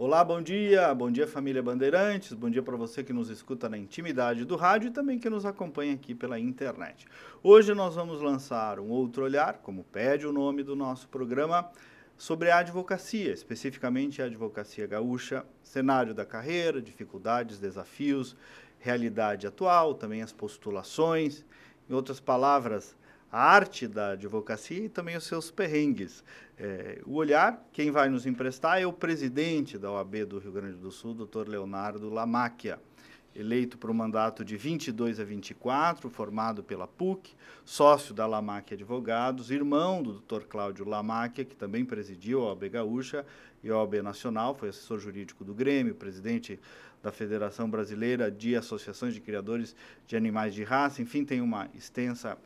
Olá, bom dia, bom dia família Bandeirantes, bom dia para você que nos escuta na intimidade do rádio e também que nos acompanha aqui pela internet. Hoje nós vamos lançar um outro olhar, como pede o nome do nosso programa, sobre a advocacia, especificamente a advocacia gaúcha, cenário da carreira, dificuldades, desafios, realidade atual, também as postulações, em outras palavras, a arte da advocacia e também os seus perrengues. É, o olhar, quem vai nos emprestar é o presidente da OAB do Rio Grande do Sul, doutor Leonardo Lamáquia, eleito para o mandato de 22 a 24, formado pela PUC, sócio da Lamáquia Advogados, irmão do doutor Cláudio Lamáquia, que também presidiu a OAB Gaúcha e a OAB Nacional, foi assessor jurídico do Grêmio, presidente da Federação Brasileira de Associações de Criadores de Animais de Raça, enfim, tem uma extensa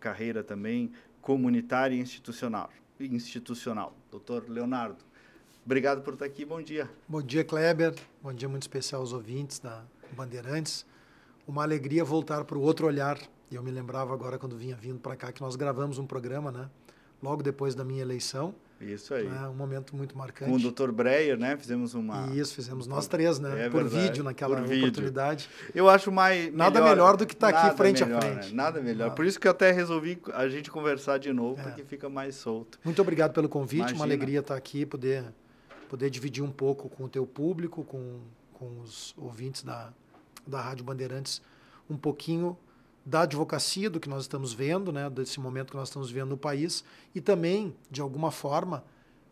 carreira também comunitária e institucional. institucional. Doutor Leonardo, obrigado por estar aqui, bom dia. Bom dia, Kleber. Bom dia muito especial aos ouvintes da Bandeirantes. Uma alegria voltar para o outro olhar. Eu me lembrava agora quando vinha vindo para cá que nós gravamos um programa, né? Logo depois da minha eleição isso aí. É um momento muito marcante. Com o Dr. Breyer, né? Fizemos uma. Isso, fizemos nós três, né? É Por verdade. vídeo naquela Por oportunidade. Vídeo. Eu acho mais. Nada melhor, melhor do que estar tá aqui frente melhor, a frente. Né? Nada melhor. Nada. Por isso que eu até resolvi a gente conversar de novo, é. porque fica mais solto. Muito obrigado pelo convite. Imagina. Uma alegria estar aqui, poder, poder dividir um pouco com o teu público, com, com os ouvintes da, da Rádio Bandeirantes, um pouquinho da advocacia, do que nós estamos vendo, né, desse momento que nós estamos vendo no país, e também, de alguma forma,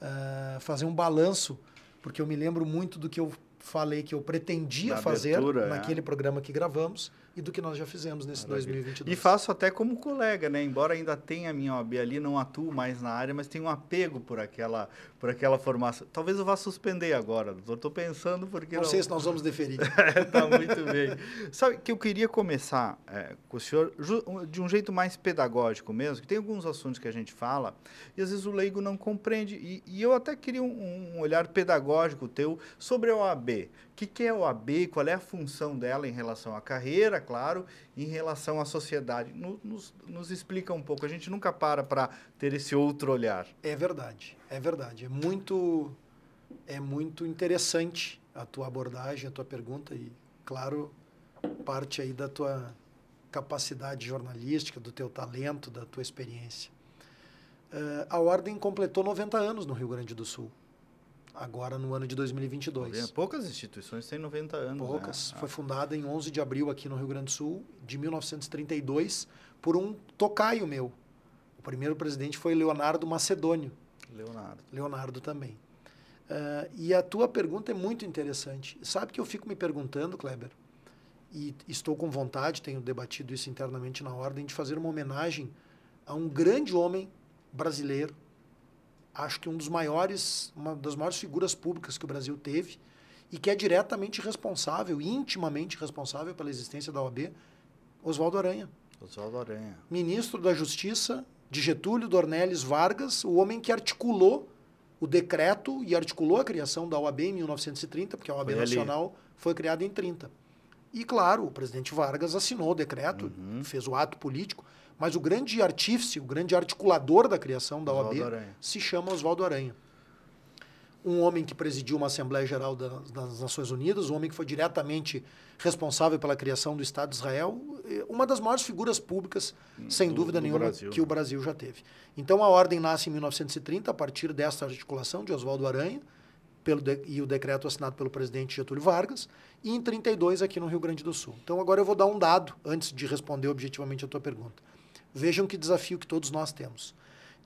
uh, fazer um balanço, porque eu me lembro muito do que eu falei que eu pretendia fazer é. naquele é. programa que gravamos e do que nós já fizemos nesse Maravilha. 2022. E faço até como colega, né? Embora ainda tenha a minha OAB ali, não atuo mais na área, mas tenho um apego por aquela, por aquela formação. Talvez eu vá suspender agora, doutor. Estou pensando porque... Não, não, sei se nós vamos deferir. Está muito bem. Sabe que eu queria começar é, com o senhor de um jeito mais pedagógico mesmo, que tem alguns assuntos que a gente fala e às vezes o leigo não compreende. E, e eu até queria um, um olhar pedagógico teu sobre a OAB. O que, que é a OAB? Qual é a função dela em relação à carreira, claro, em relação à sociedade? Nos, nos explica um pouco. A gente nunca para para ter esse outro olhar. É verdade, é verdade. É muito, é muito interessante a tua abordagem, a tua pergunta e, claro, parte aí da tua capacidade jornalística, do teu talento, da tua experiência. Uh, a Ordem completou 90 anos no Rio Grande do Sul agora no ano de 2022. Poucas instituições têm 90 anos. Né? Poucas. Né? Foi fundada em 11 de abril aqui no Rio Grande do Sul, de 1932, por um tocaio meu. O primeiro presidente foi Leonardo Macedônio. Leonardo. Leonardo também. Uh, e a tua pergunta é muito interessante. Sabe que eu fico me perguntando, Kleber, e estou com vontade, tenho debatido isso internamente na ordem, de fazer uma homenagem a um grande homem brasileiro, acho que um dos maiores, uma das maiores figuras públicas que o Brasil teve e que é diretamente responsável, intimamente responsável pela existência da OAB, Oswaldo Aranha. Oswaldo Aranha. Ministro da Justiça de Getúlio Dornelles Vargas, o homem que articulou o decreto e articulou a criação da OAB em 1930, porque a OAB foi Nacional ali. foi criada em 30. E, claro, o presidente Vargas assinou o decreto, uhum. fez o ato político, mas o grande artífice, o grande articulador da criação da OAB se chama Oswaldo Aranha. Um homem que presidiu uma Assembleia Geral das Nações Unidas, um homem que foi diretamente responsável pela criação do Estado de Israel, uma das maiores figuras públicas, sem do, dúvida do nenhuma, Brasil. que o Brasil já teve. Então a ordem nasce em 1930, a partir dessa articulação de Oswaldo Aranha, pelo de, e o decreto assinado pelo presidente Getúlio Vargas, e em 32 aqui no Rio Grande do Sul. Então agora eu vou dar um dado antes de responder objetivamente a tua pergunta. Vejam que desafio que todos nós temos.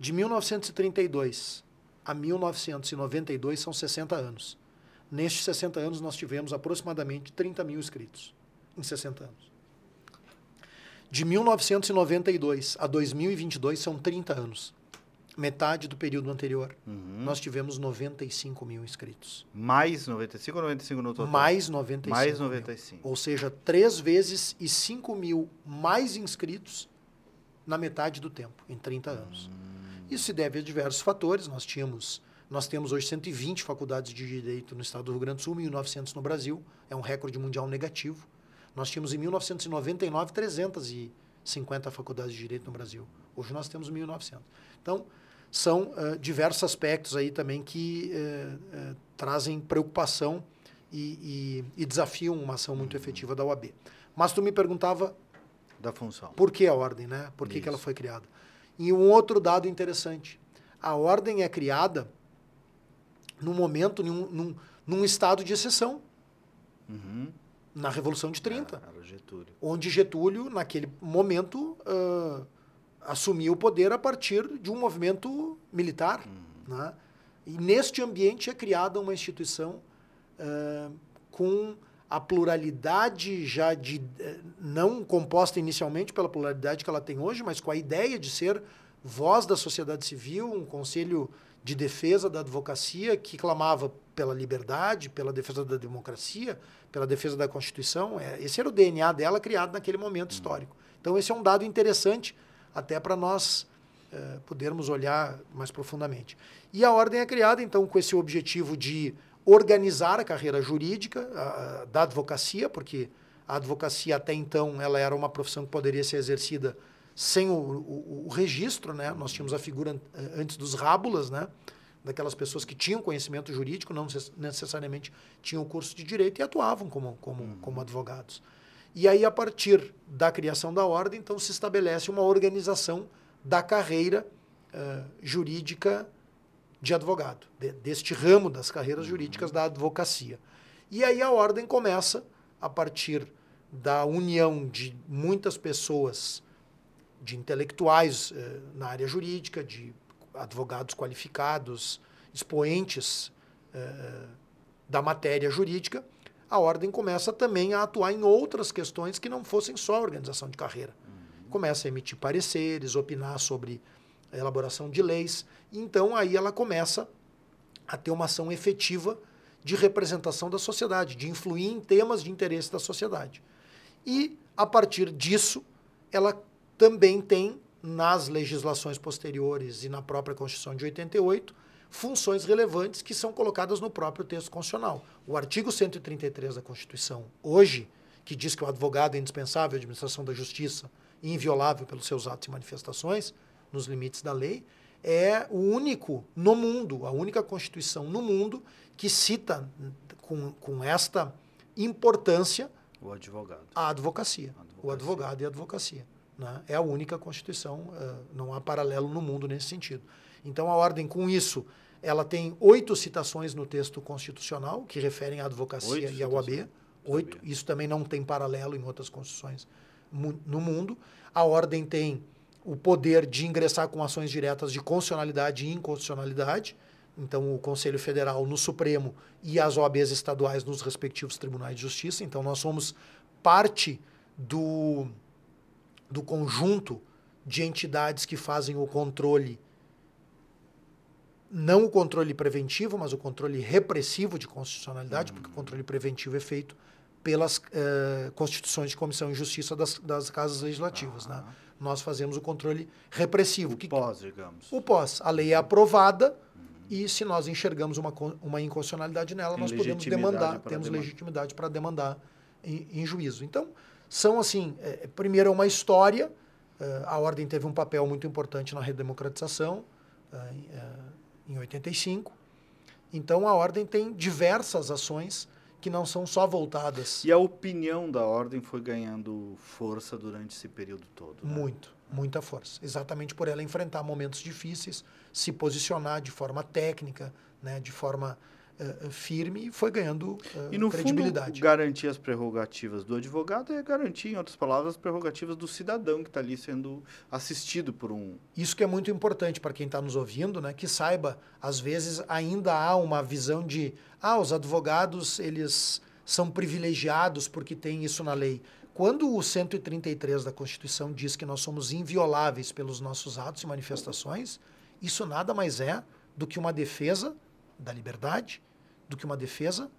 De 1932 a 1992 são 60 anos. Nestes 60 anos, nós tivemos aproximadamente 30 mil inscritos. Em 60 anos. De 1992 a 2022 são 30 anos. Metade do período anterior, uhum. nós tivemos 95 mil inscritos. Mais 95 ou 95 no total? Mais 95. Mais 95. Mil. Ou seja, três vezes e 5 mil mais inscritos na metade do tempo, em 30 anos. Isso se deve a diversos fatores. Nós tínhamos, nós temos hoje 120 faculdades de direito no estado do Rio Grande do Sul, 1.900 no Brasil, é um recorde mundial negativo. Nós tínhamos em 1999 350 faculdades de direito no Brasil. Hoje nós temos 1.900. Então, são uh, diversos aspectos aí também que uh, uh, trazem preocupação e, e, e, desafiam uma ação muito efetiva da OAB. Mas tu me perguntava da função. Por que a ordem, né? Por que, que ela foi criada? E um outro dado interessante. A ordem é criada num momento, num, num, num estado de exceção. Uhum. Na Revolução de 30. É, era Getúlio. Onde Getúlio, naquele momento, uh, assumiu o poder a partir de um movimento militar. Uhum. Né? E neste ambiente é criada uma instituição uh, com a pluralidade já de eh, não composta inicialmente pela pluralidade que ela tem hoje, mas com a ideia de ser voz da sociedade civil, um conselho de defesa da advocacia que clamava pela liberdade, pela defesa da democracia, pela defesa da Constituição. É, esse era o DNA dela criado naquele momento histórico. Então esse é um dado interessante até para nós é, podermos olhar mais profundamente. E a ordem é criada então com esse objetivo de organizar a carreira jurídica a, da advocacia, porque a advocacia até então ela era uma profissão que poderia ser exercida sem o, o, o registro, né? Nós tínhamos a figura eh, antes dos rábulas, né? Daquelas pessoas que tinham conhecimento jurídico, não necessariamente tinham curso de direito e atuavam como, como, uhum. como advogados. E aí, a partir da criação da ordem, então se estabelece uma organização da carreira uh, jurídica de advogado, de, deste ramo das carreiras uhum. jurídicas da advocacia. E aí a ordem começa, a partir da união de muitas pessoas, de intelectuais eh, na área jurídica, de advogados qualificados, expoentes eh, da matéria jurídica, a ordem começa também a atuar em outras questões que não fossem só a organização de carreira. Uhum. Começa a emitir pareceres, opinar sobre elaboração de leis. Então aí ela começa a ter uma ação efetiva de representação da sociedade, de influir em temas de interesse da sociedade. E a partir disso, ela também tem nas legislações posteriores e na própria Constituição de 88 funções relevantes que são colocadas no próprio texto constitucional. O artigo 133 da Constituição, hoje, que diz que o advogado é indispensável à administração da justiça e inviolável pelos seus atos e manifestações, nos limites da lei, é o único no mundo, a única Constituição no mundo que cita com, com esta importância o advogado. a advocacia, advocacia. o advogado e a advocacia. Né? É a única Constituição, uh, não há paralelo no mundo nesse sentido. Então a ordem, com isso, ela tem oito citações no texto constitucional que referem à advocacia oito e ao AB. Oito. Isso também não tem paralelo em outras constituições no mundo. A ordem tem o poder de ingressar com ações diretas de constitucionalidade e inconstitucionalidade. Então, o Conselho Federal no Supremo e as OABs estaduais nos respectivos tribunais de justiça. Então, nós somos parte do, do conjunto de entidades que fazem o controle, não o controle preventivo, mas o controle repressivo de constitucionalidade, uhum. porque o controle preventivo é feito pelas eh, constituições de comissão de justiça das, das casas legislativas. Uhum. Né? Nós fazemos o controle repressivo. O que, pós, digamos. O pós. A lei é aprovada uhum. e se nós enxergamos uma, uma inconstitucionalidade nela, Tem nós podemos demandar, temos demandar. legitimidade para demandar em, em, juízo. Então, são assim, é, primeiro é uma história, é, a ordem teve um papel muito importante na redemocratização, é, é em 85, então a ordem tem diversas ações que não são só voltadas. E a opinião da ordem foi ganhando força durante esse período todo. Né? Muito, muita força. Exatamente por ela enfrentar momentos difíceis, se posicionar de forma técnica, né, de forma uh, firme e foi ganhando uh, e no credibilidade. Fundo, garantir as prerrogativas do advogado é garantir, em outras palavras, as prerrogativas do cidadão que está ali sendo assistido por um. Isso que é muito importante para quem está nos ouvindo, né, que saiba, às vezes ainda há uma visão de ah, os advogados eles são privilegiados porque tem isso na lei. Quando o 133 da Constituição diz que nós somos invioláveis pelos nossos atos e manifestações, isso nada mais é do que uma defesa da liberdade, do que uma defesa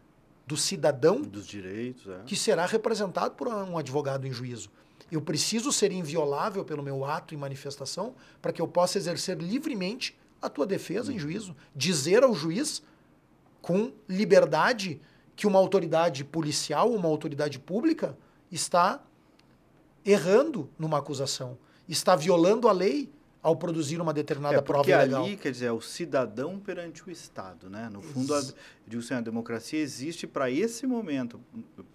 do cidadão dos direitos, é. que será representado por um advogado em juízo. Eu preciso ser inviolável pelo meu ato e manifestação para que eu possa exercer livremente a tua defesa em uhum. juízo, dizer ao juiz com liberdade que uma autoridade policial, uma autoridade pública está errando numa acusação, está violando a lei ao produzir uma determinada é, prova legal. ali, quer dizer, é o cidadão perante o Estado, né? No fundo, a, digo assim, a democracia existe para esse momento,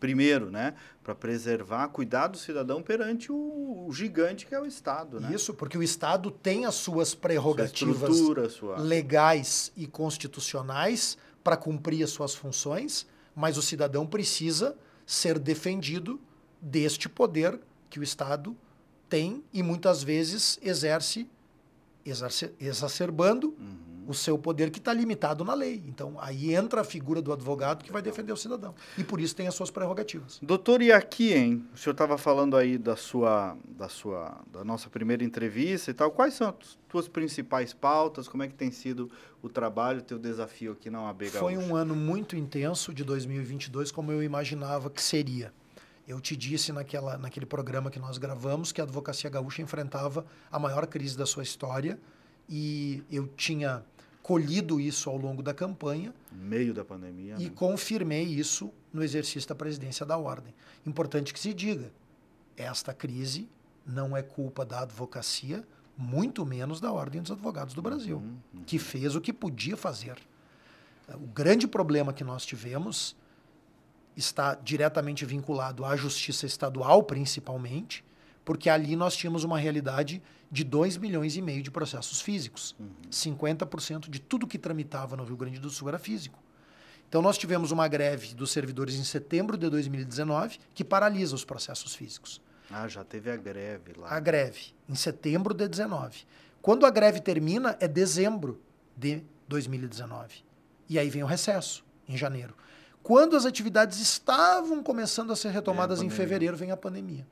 primeiro, né? Para preservar, cuidar do cidadão perante o, o, gigante que é o Estado, né? Isso, porque o Estado tem as suas prerrogativas sua sua... legais e constitucionais para cumprir as suas funções, mas o cidadão precisa ser defendido deste poder que o Estado tem e muitas vezes exerce exacerbando uhum. o seu poder que está limitado na lei. Então, aí entra a figura do advogado que vai defender o cidadão. E por isso tem as suas prerrogativas. Doutor, e aqui, hein? O senhor estava falando aí da sua, da sua, da nossa primeira entrevista e tal. Quais são as tuas principais pautas? Como é que tem sido o trabalho, o teu desafio aqui na OAB Gaúcha? Foi um ano muito intenso de 2022, como eu imaginava que seria. Eu te disse naquela, naquele programa que nós gravamos que a advocacia gaúcha enfrentava a maior crise da sua história e eu tinha colhido isso ao longo da campanha. Meio da pandemia. E né? confirmei isso no exercício da presidência da ordem. Importante que se diga, esta crise não é culpa da advocacia, muito menos da Ordem dos Advogados do Brasil, uhum, uhum. que fez o que podia fazer. O grande problema que nós tivemos está diretamente vinculado à justiça estadual, principalmente, porque ali nós tínhamos uma realidade de 2 milhões e meio de processos físicos. Uhum. 50% de tudo que tramitava no Rio Grande do Sul era físico. Então nós tivemos uma greve dos servidores em setembro de 2019 que paralisa os processos físicos. Ah, já teve a greve lá. A greve, em setembro de 19. Quando a greve termina, é dezembro de 2019. E aí vem o recesso, em janeiro. Quando as atividades estavam começando a ser retomadas em fevereiro, vem a pandemia.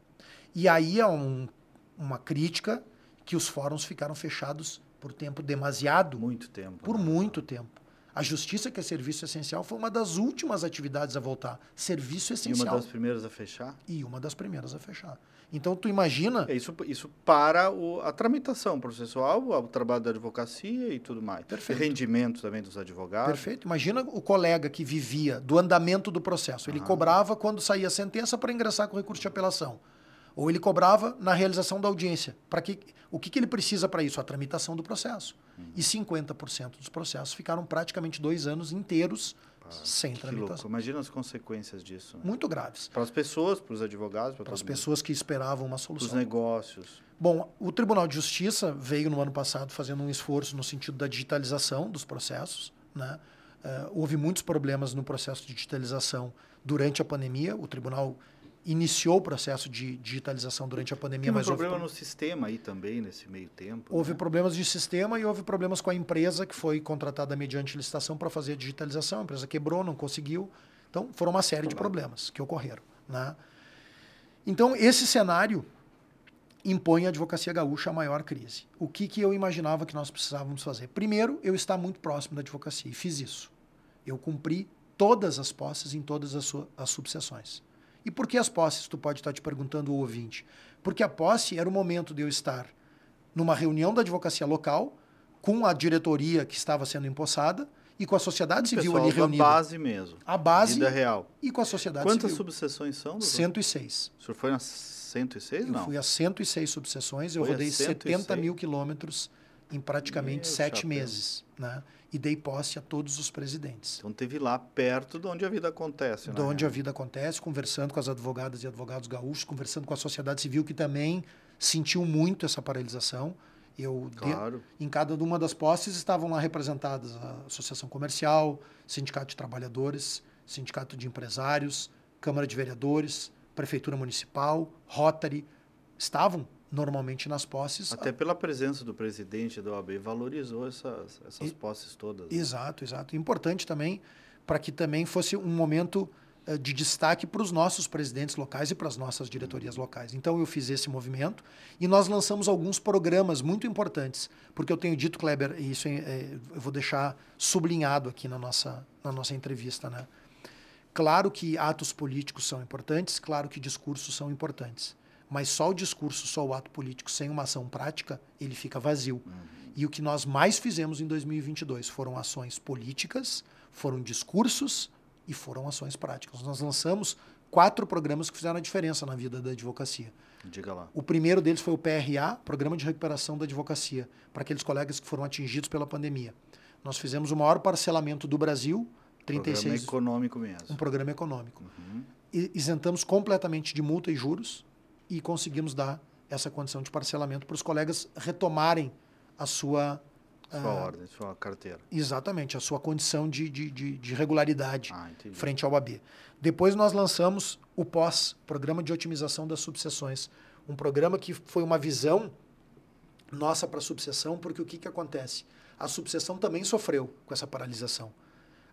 E aí é um, uma crítica que os fóruns ficaram fechados por tempo demasiado. Muito tempo. Por né? muito tempo. A justiça, que é serviço essencial, foi uma das últimas atividades a voltar. Serviço essencial. E uma das primeiras a fechar? E uma das primeiras a fechar. Então, tu imagina... É isso, isso para o, a tramitação processual, o trabalho da advocacia e tudo mais. Perfeito. Rendimento também dos advogados. Perfeito. Imagina o colega que vivia do andamento do processo. Ele cobrava quando saía a sentença para ingressar com recurso de apelação. Ou ele cobrava na realização da audiência. Para que, o que, que ele precisa para isso? A tramitação do processo. Uhum. E 50% dos processos ficaram praticamente dois anos inteiros sem tramitação. Louco. Imagina as consequências disso. Né? Muito graves. Para as pessoas, para os advogados, para, as pessoas mundo. que esperavam uma solução. Para os negócios. Bom, o Tribunal de Justiça veio no ano passado fazendo um esforço no sentido da digitalização dos processos. Né? Uh, houve muitos problemas no processo de digitalização durante a pandemia. O tribunal iniciou o processo de digitalização durante a pandemia. Tem mas problema houve... no sistema aí também, nesse meio tempo. Houve né? problemas de sistema e houve problemas com a empresa que foi contratada mediante licitação para fazer a digitalização. A empresa quebrou, não conseguiu. Então, foram uma série de problemas que ocorreram. Né? Então, esse cenário impõe à advocacia gaúcha a maior crise. O que, que eu imaginava que nós precisávamos fazer? Primeiro, eu estar muito próximo da advocacia e fiz isso. Eu cumpri todas as posses em todas as, as subseções. E por que as posses? Tu pode estar te perguntando o ouvinte. Porque a posse era o momento de eu estar numa reunião da advocacia local, com a diretoria que estava sendo empossada e com a sociedade civil ali reunida. A base mesmo. A base. Vida real. E com a sociedade Quantas civil. Quantas subseções são? Doutor? 106. O senhor foi nas 106? Eu não? fui a 106 subseções, eu foi rodei 70 mil quilômetros em praticamente Meu sete chapéu. meses. Né? E dei posse a todos os presidentes. Então teve lá perto de onde a vida acontece, De onde a vida acontece, conversando com as advogadas e advogados gaúchos, conversando com a sociedade civil que também sentiu muito essa paralisação. Eu claro. de, em cada uma das posses estavam lá representadas a Associação Comercial, Sindicato de Trabalhadores, Sindicato de Empresários, Câmara de Vereadores, Prefeitura Municipal, Rotary, estavam normalmente nas posses. Até pela presença do presidente da OAB valorizou essas, essas e, posses todas. Né? Exato, exato. Importante também para que também fosse um momento uh, de destaque para os nossos presidentes locais e para as nossas diretorias uhum. locais. Então eu fiz esse movimento e nós lançamos alguns programas muito importantes, porque eu tenho dito, Kleber, e isso é, é, eu vou deixar sublinhado aqui na nossa, na nossa entrevista, né? Claro que atos políticos são importantes, claro que discursos são importantes mas só o discurso, só o ato político sem uma ação prática, ele fica vazio. Uhum. E o que nós mais fizemos em 2022 foram ações políticas, foram discursos e foram ações práticas. Nós lançamos quatro programas que fizeram a diferença na vida da advocacia. Diga lá. O primeiro deles foi o PRA, Programa de Recuperação da Advocacia, para aqueles colegas que foram atingidos pela pandemia. Nós fizemos o maior parcelamento do Brasil, 36. Programa econômico mesmo. Um programa econômico. Uhum. isentamos completamente de multa e juros e conseguimos dar essa condição de parcelamento para os colegas retomarem a sua sua ah, ordem, sua carteira. Exatamente, a sua condição de, de, de, de regularidade ah, frente ao AB. Depois nós lançamos o POS, Programa de Otimização das Subseções. Um programa que foi uma visão nossa para a subseção, porque o que, que acontece? A subseção também sofreu com essa paralisação.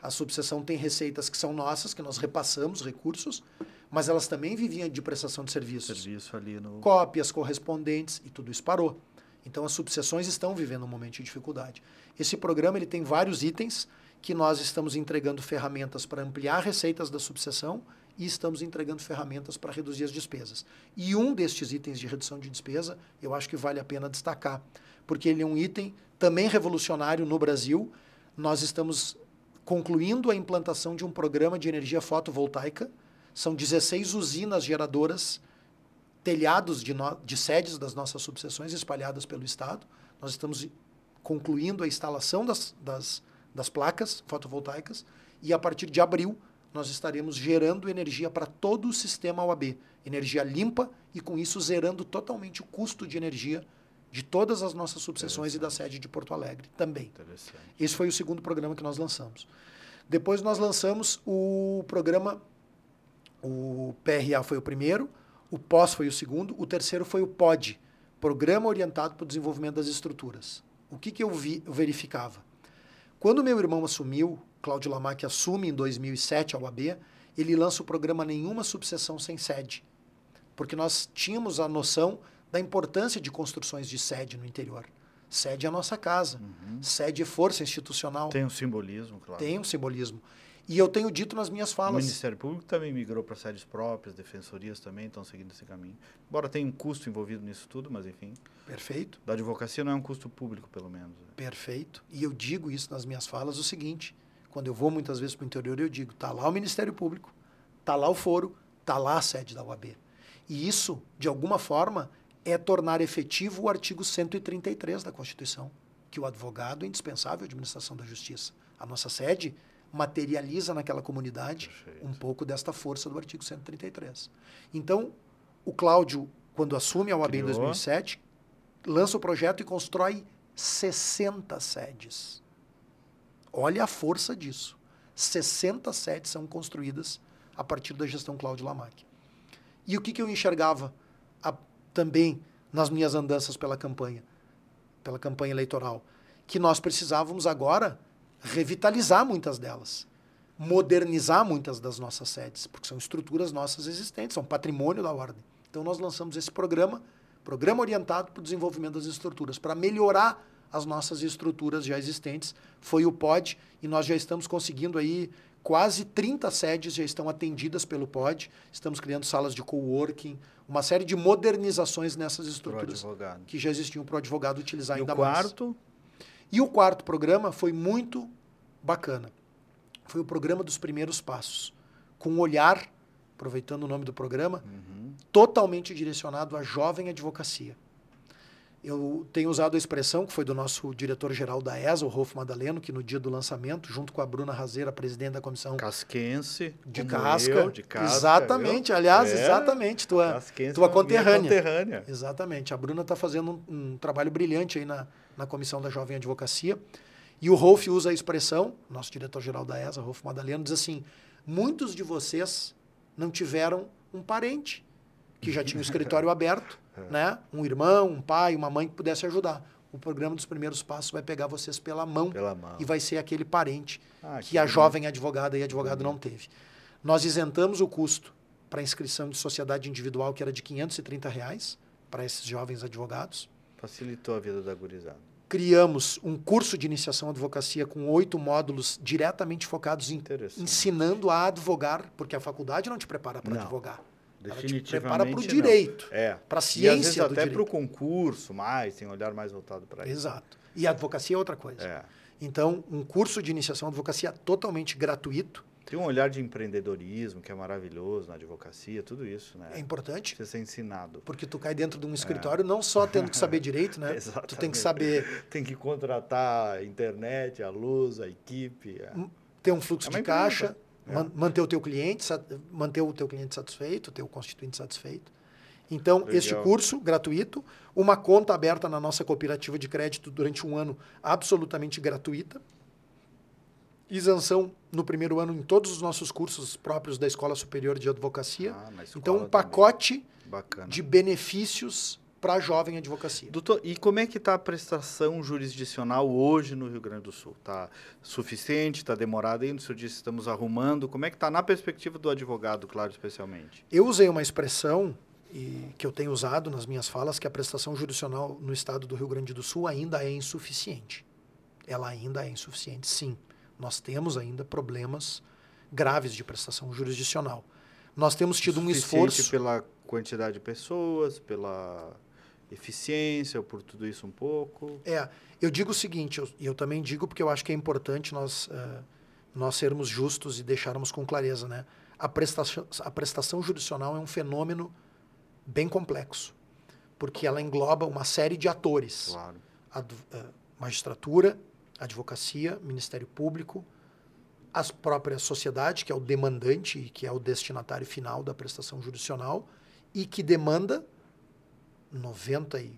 A subseção tem receitas que são nossas, que nós repassamos recursos, mas elas também viviam de prestação de serviços. Serviço ali no... Cópias, correspondentes, e tudo isso parou. Então as subseções estão vivendo um momento de dificuldade. Esse programa ele tem vários itens que nós estamos entregando ferramentas para ampliar receitas da subseção e estamos entregando ferramentas para reduzir as despesas. E um destes itens de redução de despesa, eu acho que vale a pena destacar, porque ele é um item também revolucionário no Brasil. Nós estamos concluindo a implantação de um programa de energia fotovoltaica. São 16 usinas geradoras telhados de, no, de sedes das nossas subseções espalhadas pelo Estado. Nós estamos concluindo a instalação das, das, das placas fotovoltaicas e a partir de abril nós estaremos gerando energia para todo o sistema OAB. Energia limpa e com isso zerando totalmente o custo de energia de todas as nossas subseções e da sede de Porto Alegre também. Esse foi o segundo programa que nós lançamos. Depois nós lançamos o programa, o PRA foi o primeiro, o POS foi o segundo, o terceiro foi o POD, Programa Orientado para o Desenvolvimento das Estruturas. O que, que eu, vi, eu verificava? Quando meu irmão assumiu, Cláudio Lamac assume em 2007 a UAB, ele lança o programa Nenhuma Subseção Sem Sede, porque nós tínhamos a noção da importância de construções de sede no interior. Sede é a nossa casa, uhum. sede é força institucional. Tem um simbolismo, claro. Tem um simbolismo. E eu tenho dito nas minhas falas. O Ministério Público também migrou para sedes próprias, defensorias também estão seguindo esse caminho. Embora tenha um custo envolvido nisso tudo, mas enfim. Perfeito. Da advocacia não é um custo público, pelo menos. Né? Perfeito. E eu digo isso nas minhas falas o seguinte: quando eu vou muitas vezes para o interior, eu digo, tá lá o Ministério Público, tá lá o foro, tá lá a sede da UAB. E isso, de alguma forma, é tornar efetivo o artigo 133 da Constituição, que o advogado é indispensável à administração da justiça. A nossa sede materializa naquela comunidade Perfeito. um pouco desta força do artigo 133. Então, o Cláudio, quando assume a OAB Criou. em 2007, lança o projeto e constrói 60 sedes. Olha a força disso. 60 sedes são construídas a partir da gestão Cláudio Lamac. E o que, que eu enxergava a, também nas minhas andanças pela campanha, pela campanha eleitoral? Que nós precisávamos agora revitalizar muitas delas, modernizar muitas das nossas sedes, porque são estruturas nossas existentes, são patrimônio da ordem. Então nós lançamos esse programa, programa orientado para o desenvolvimento das estruturas, para melhorar as nossas estruturas já existentes. Foi o POD e nós já estamos conseguindo aí quase 30 sedes já estão atendidas pelo POD. Estamos criando salas de coworking, uma série de modernizações nessas estruturas que já existiam para o advogado utilizar e ainda o quarto, mais. E o quarto programa foi muito bacana. Foi o programa dos primeiros passos, com um olhar, aproveitando o nome do programa, uhum. totalmente direcionado à jovem advocacia. Eu tenho usado a expressão que foi do nosso diretor-geral da ESA, o Rolf Madaleno, que no dia do lançamento, junto com a Bruna Razeira, presidente da comissão. Casquense. De casca. Eu, de casca. Exatamente, eu. aliás, é, exatamente. Tua, Casquense tua conterrânea. conterrânea. Exatamente. A Bruna está fazendo um, um, trabalho brilhante aí na, na comissão da Jovem Advocacia. E o Rolf usa a expressão, nosso diretor-geral da ESA, Rolf Madaleno, diz assim: muitos de vocês não tiveram um parente que já tinha o escritório aberto é. né? Um irmão, um pai, uma mãe que pudesse ajudar. O programa dos primeiros passos vai pegar vocês pela mão, pela mão. e vai ser aquele parente ah, que, que, a jovem advogada e advogado não teve. Nós isentamos o custo para inscrição de sociedade individual, que era de 530 reais para esses jovens advogados. Facilitou a vida da gurizada. Criamos um curso de iniciação à advocacia com oito módulos diretamente focados em ensinando a advogar, porque a faculdade não te prepara para advogar. Definitivamente. prepara para o direito. É. Para a ciência. E às vezes até para o concurso, mais, tem um olhar mais voltado para isso. Exato. E a advocacia é outra coisa. É. Então, um curso de iniciação à advocacia totalmente gratuito, Tem um olhar de empreendedorismo que é maravilhoso na advocacia, tudo isso, né? É importante. Você ser ensinado. Porque tu cai dentro de um escritório é. não só tendo que saber direito, né? tu tem que saber... Tem que contratar a internet, a luz, a equipe. A... Ter um fluxo é de caixa, é. manter o teu cliente, manter o teu cliente satisfeito, o teu constituinte satisfeito. Então, Legal. este curso gratuito, uma conta aberta na nossa cooperativa de crédito durante um ano absolutamente gratuita, isenção no primeiro ano em todos os nossos cursos próprios da Escola Superior de Advocacia. Ah, então, um pacote de benefícios para a jovem advocacia. Doutor, e como é que está a prestação jurisdicional hoje no Rio Grande do Sul? Está suficiente? Está demorado ainda? O senhor disse que estamos arrumando. Como é que está na perspectiva do advogado, claro, especialmente? Eu usei uma expressão e que eu tenho usado nas minhas falas que a prestação jurisdicional no estado do Rio Grande do Sul ainda é insuficiente. Ela ainda é insuficiente, sim. Nós temos ainda problemas graves de prestação jurisdicional. Nós temos tido um esforço pela quantidade de pessoas, pela eficiência, ou por tudo isso um pouco. É, eu digo o seguinte, e eu, eu, também digo porque eu acho que é importante nós uh, nós sermos justos e deixarmos com clareza, né? A prestação, a prestação jurisdicional é um fenômeno bem complexo, porque ela engloba uma série de atores. Claro. A, eh, magistratura, advocacia, Ministério Público, a própria sociedade, que é o demandante e que é o destinatário final da prestação jurisdicional e que demanda 98%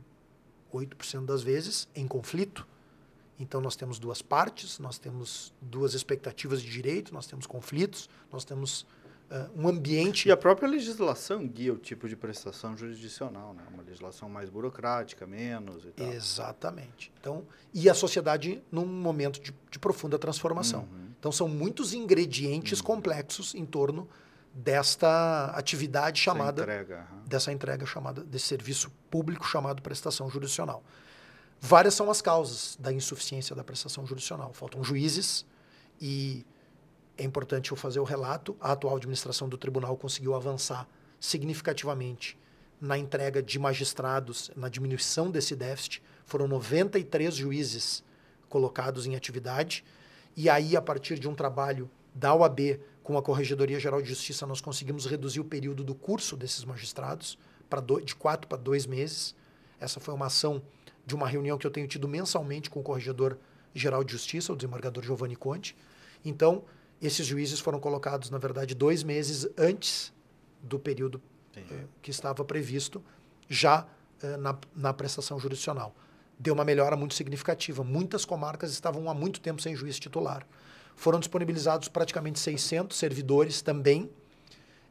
das vezes em conflito. Então nós temos duas partes, nós temos duas expectativas de direito, nós temos conflitos, nós temos uh, um ambiente. E a própria legislação guia o tipo de prestação jurisdicional, né? Uma legislação mais burocrática, menos e tal. Exatamente. Então, e a sociedade num momento de, de profunda transformação. Uhum. Então, são muitos ingredientes uhum. complexos em torno desta atividade chamada entrega, uhum. dessa entrega chamada desse serviço público chamado prestação jurisdicional. Várias são as causas da insuficiência da prestação jurisdicional. Faltam juízes e é importante eu fazer o relato, a atual administração do tribunal conseguiu avançar significativamente na entrega de magistrados, na diminuição desse déficit. Foram 93 juízes colocados em atividade. E aí, a partir de um trabalho da OAB com a Corregedoria Geral de Justiça, nós conseguimos reduzir o período do curso desses magistrados para de quatro para dois meses. Essa foi uma ação de uma reunião que eu tenho tido mensalmente com o Corregedor Geral de Justiça, o desembargador Giovanni Conte. Então, esses juízes foram colocados, na verdade, dois meses antes do período eh, que estava previsto, já eh, na, na prestação jurisdicional. Deu uma melhora muito significativa. Muitas comarcas estavam há muito tempo sem juiz titular. Foram disponibilizados praticamente 600 servidores também,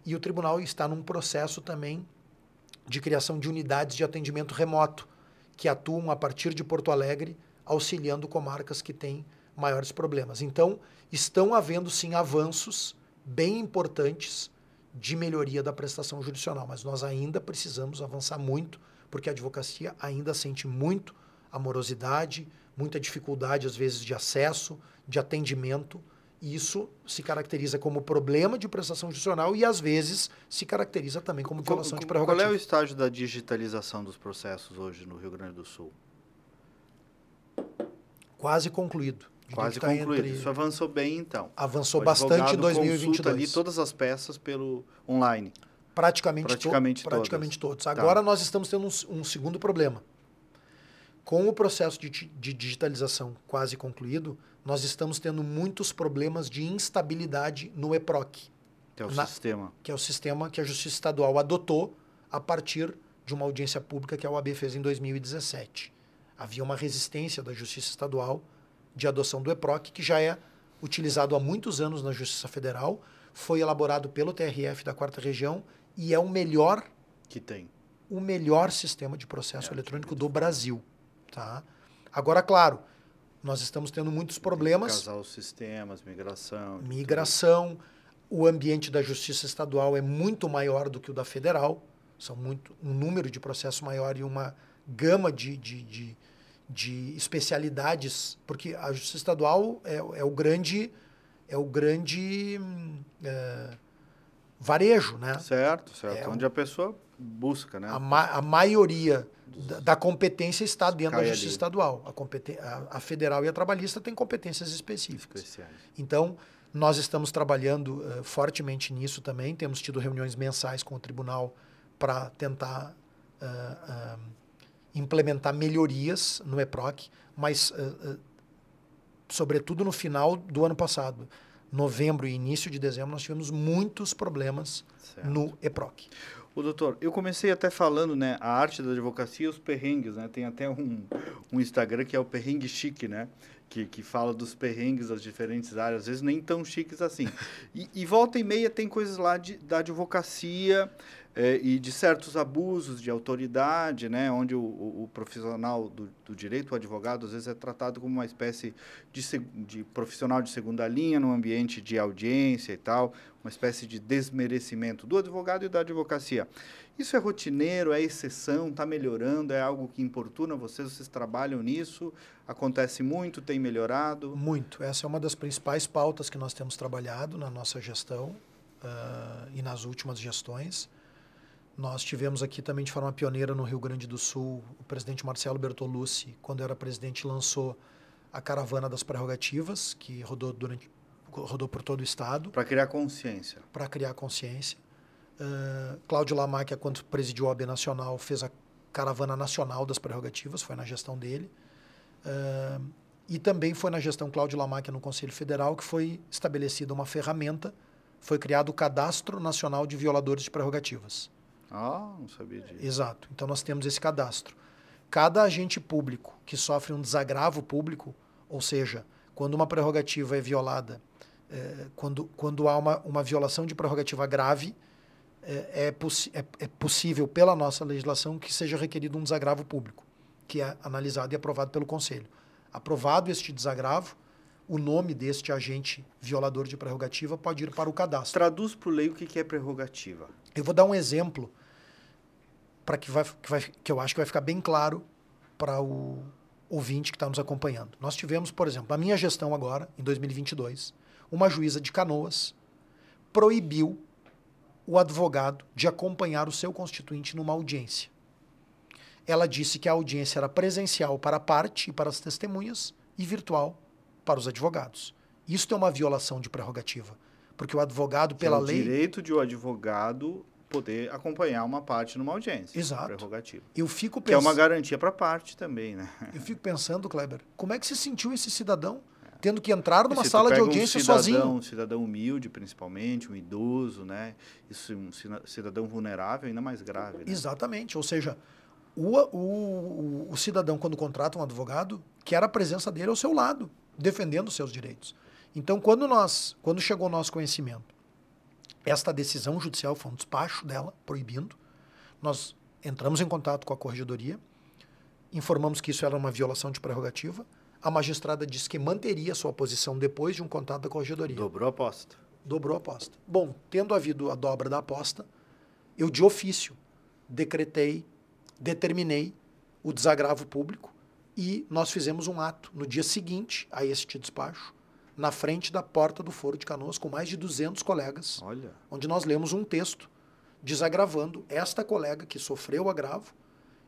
e o tribunal está num processo também de criação de unidades de atendimento remoto, que atuam a partir de Porto Alegre, auxiliando comarcas que têm maiores problemas. Então, estão havendo sim avanços bem importantes de melhoria da prestação jurisdicional, mas nós ainda precisamos avançar muito, porque a advocacia ainda sente muito amorosidade, muita dificuldade às vezes de acesso, de atendimento, e isso se caracteriza como problema de prestação jurisdicional e às vezes se caracteriza também como violação de prerrogativa. Qual é o estágio da digitalização dos processos hoje no Rio Grande do Sul? Quase concluído. Quase tá concluído. Entre... Isso avançou bem, então. Avançou bastante em 2022. ali todas as peças pelo online. Praticamente, praticamente, to praticamente todos. Tá. Agora nós estamos tendo um, um, segundo problema. Com o processo de, de digitalização quase concluído, nós estamos tendo muitos problemas de instabilidade no EPROC. Que é o na, sistema. Que é o sistema que a Justiça Estadual adotou a partir de uma audiência pública que a OAB fez em 2017. Havia uma resistência da Justiça Estadual de adoção do EPROC, que já é utilizado há muitos anos na Justiça Federal, foi elaborado pelo TRF da Quarta Região e é o melhor que tem o melhor sistema de processo é, eletrônico do Brasil, tá? Agora, claro, nós estamos tendo muitos problemas. Casar os sistemas, migração. Migração. O ambiente da justiça estadual é muito maior do que o da federal. São muito um número de processos maior e uma gama de, de, de de especialidades, porque a justiça estadual é, é o grande é o grande é, varejo, né? Certo, certo. É onde a pessoa busca, né? A, ma a maioria da, da, competência está dentro Cai da justiça ali. estadual. A, a, a, federal e a trabalhista têm competências específicas. Especiais. Então, Nós estamos trabalhando uh, fortemente nisso também. Temos tido reuniões mensais com o tribunal para tentar uh, uh, implementar melhorias no EPROC, mas, sobretudo no final do ano passado, novembro e início de dezembro, nós tivemos muitos problemas certo. no EPROC. O doutor, eu comecei até falando, né, a arte da advocacia e os perrengues, né? Tem até um, um Instagram que é o Perrengue Chique, né? Que, que fala dos perrengues das diferentes áreas, às vezes nem tão chiques assim. E, e volta e meia tem coisas lá de, da advocacia, é, e de certos abusos de autoridade, né, onde o, o, o profissional do, do, direito, o advogado, às vezes é tratado como uma espécie de, de, profissional de segunda linha no ambiente de audiência e tal, uma espécie de desmerecimento do advogado e da advocacia. Isso é rotineiro, é exceção, está melhorando, é algo que importuna vocês, vocês trabalham nisso, acontece muito, tem melhorado? Muito. Essa é uma das principais pautas que nós temos trabalhado na nossa gestão uh, e nas últimas gestões nós tivemos aqui também de forma pioneira no Rio Grande do Sul, o presidente Marcelo Bertolucci, quando era presidente, lançou a caravana das prerrogativas, que rodou durante rodou por todo o estado. Para criar consciência. Para criar consciência. Uh, Cláudio Lamáquia, quando presidiu a OAB Nacional, fez a caravana nacional das prerrogativas, foi na gestão dele. Uh, e também foi na gestão Cláudio Lamáquia no Conselho Federal que foi estabelecida uma ferramenta, foi criado o Cadastro Nacional de Violadores de Prerrogativas. Ah, não sabia disso. Exato. Então nós temos esse cadastro. Cada agente público que sofre um desagravo público, ou seja, quando uma prerrogativa é violada, é, quando, quando há uma, uma violação de prerrogativa grave, é, é, possi é, é possível, pela nossa legislação, que seja requerido um desagravo público, que é analisado e aprovado pelo Conselho. Aprovado este desagravo, o nome deste agente violador de prerrogativa pode ir para o cadastro. Traduz para o leigo o que é prerrogativa. Eu vou dar um exemplo para que, vai, que, vai, que eu acho que vai ficar bem claro para o ouvinte que está nos acompanhando. Nós tivemos, por exemplo, a minha gestão agora, em 2022, uma juíza de Canoas proibiu o advogado de acompanhar o seu constituinte numa audiência. Ela disse que a audiência era presencial para a parte e para as testemunhas e virtual para os advogados. Isso é uma violação de prerrogativa, porque o advogado, pela é lei. Direito de o advogado poder acompanhar uma parte numa audiência. Exato. Prerrogativa. Eu fico pens... Que é uma garantia para a parte também, né? Eu fico pensando, Kleber, como é que se sentiu esse cidadão tendo que entrar numa sala de audiência um cidadão, sozinho? Um cidadão humilde, principalmente, um idoso, né? Isso, um cidadão vulnerável ainda mais grave. Né? Exatamente. Ou seja, o, o, o, cidadão, quando contrata um advogado, quer a presença dele ao seu lado, defendendo os seus direitos. Então, quando nós, quando chegou ao nosso conhecimento esta decisão judicial foi um despacho dela, proibindo. Nós entramos em contato com a corregedoria, informamos que isso era uma violação de prerrogativa. A magistrada disse que manteria sua posição depois de um contato da corregedoria. Dobrou a aposta. Dobrou a aposta. Bom, tendo havido a dobra da aposta, eu de ofício decretei, determinei o desagravo público e nós fizemos um ato no dia seguinte a este despacho, na frente da porta do Foro de Canoas com mais de 200 colegas, Olha. onde nós lemos um texto desagravando esta colega que sofreu o agravo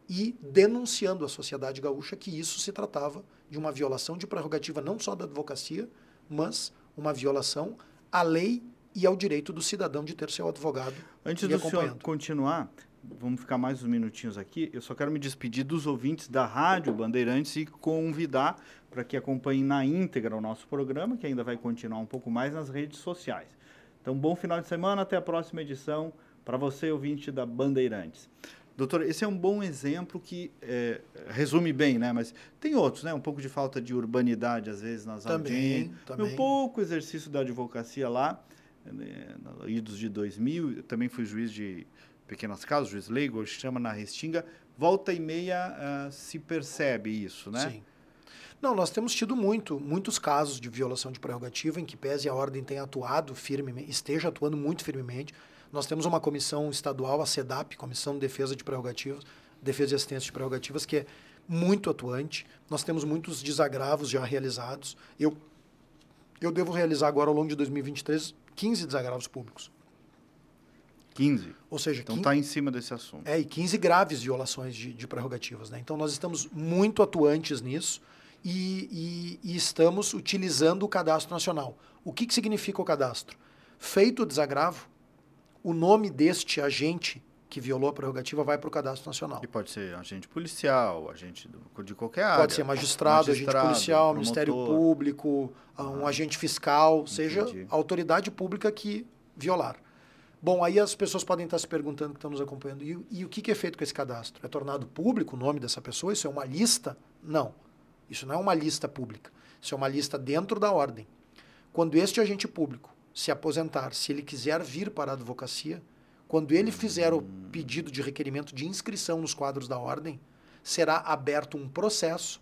e denunciando à sociedade gaúcha que isso se tratava de uma violação de prerrogativa não só da advocacia, mas uma violação à lei e ao direito do cidadão de ter seu advogado. Antes do senhor continuar, vamos ficar mais uns minutinhos aqui. Eu só quero me despedir dos ouvintes da Rádio Bandeirantes e convidar para que acompanhem na íntegra o nosso programa, que ainda vai continuar um pouco mais nas redes sociais. Então, bom final de semana, até a próxima edição para você, ouvinte da Bandeirantes. Doutor, esse é um bom exemplo que é, resume bem, né? Mas tem outros, né? Um pouco de falta de urbanidade, às vezes, nas também, audiências. Também. Um pouco exercício da advocacia lá, né, idos de 2000. Eu também fui juiz de pequenas causas, juiz leigo, chama na Restinga. Volta e meia uh, se percebe isso, né? Sim. Não, nós temos tido muito, muitos casos de violação de prerrogativa em que pese a ordem tenha atuado firmemente, esteja atuando muito firmemente. Nós temos uma comissão estadual, a CEDAP, Comissão de Defesa de Prerrogativas, Defesa e Assistência de Prerrogativas, que é muito atuante. Nós temos muitos desagravos já realizados. Eu, eu devo realizar agora, ao longo de 2023, 15 desagravos públicos. 15. Ou seja, então está em cima desse assunto. É, e 15 graves violações de, de prerrogativas. Né? Então nós estamos muito atuantes nisso e, e, e estamos utilizando o cadastro nacional. O que, que significa o cadastro? Feito o desagravo, o nome deste agente que violou a prerrogativa vai para o cadastro nacional. E pode ser agente policial, agente de qualquer área. Pode ser magistrado, magistrado agente policial, promotor. Ministério Público, ah, um agente fiscal, entendi. seja a autoridade pública que violar. Bom, aí as pessoas podem estar se perguntando que estão nos acompanhando, e, e o que, que é feito com esse cadastro? É tornado público o nome dessa pessoa? Isso é uma lista? Não. Isso não é uma lista pública. Isso é uma lista dentro da ordem. Quando este agente público se aposentar, se ele quiser vir para a advocacia, quando ele fizer o pedido de requerimento de inscrição nos quadros da ordem, será aberto um processo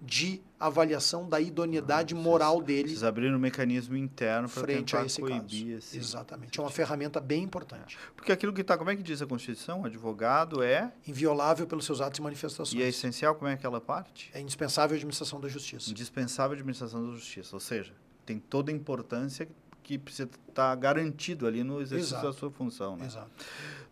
de avaliação da idoneidade ah, moral dele. Vocês abriram um mecanismo interno para tentar a esse coibir caso. Esse, Exatamente. É uma ferramenta bem importante. É. Porque aquilo que está, como é que diz a Constituição? O advogado é... Inviolável pelos seus atos e manifestações. E é essencial, como é aquela parte? É indispensável a administração da justiça. Indispensável a administração da justiça. Ou seja, tem toda a importância que precisa estar garantido ali no exercício Exato. da sua função. Né? Exato.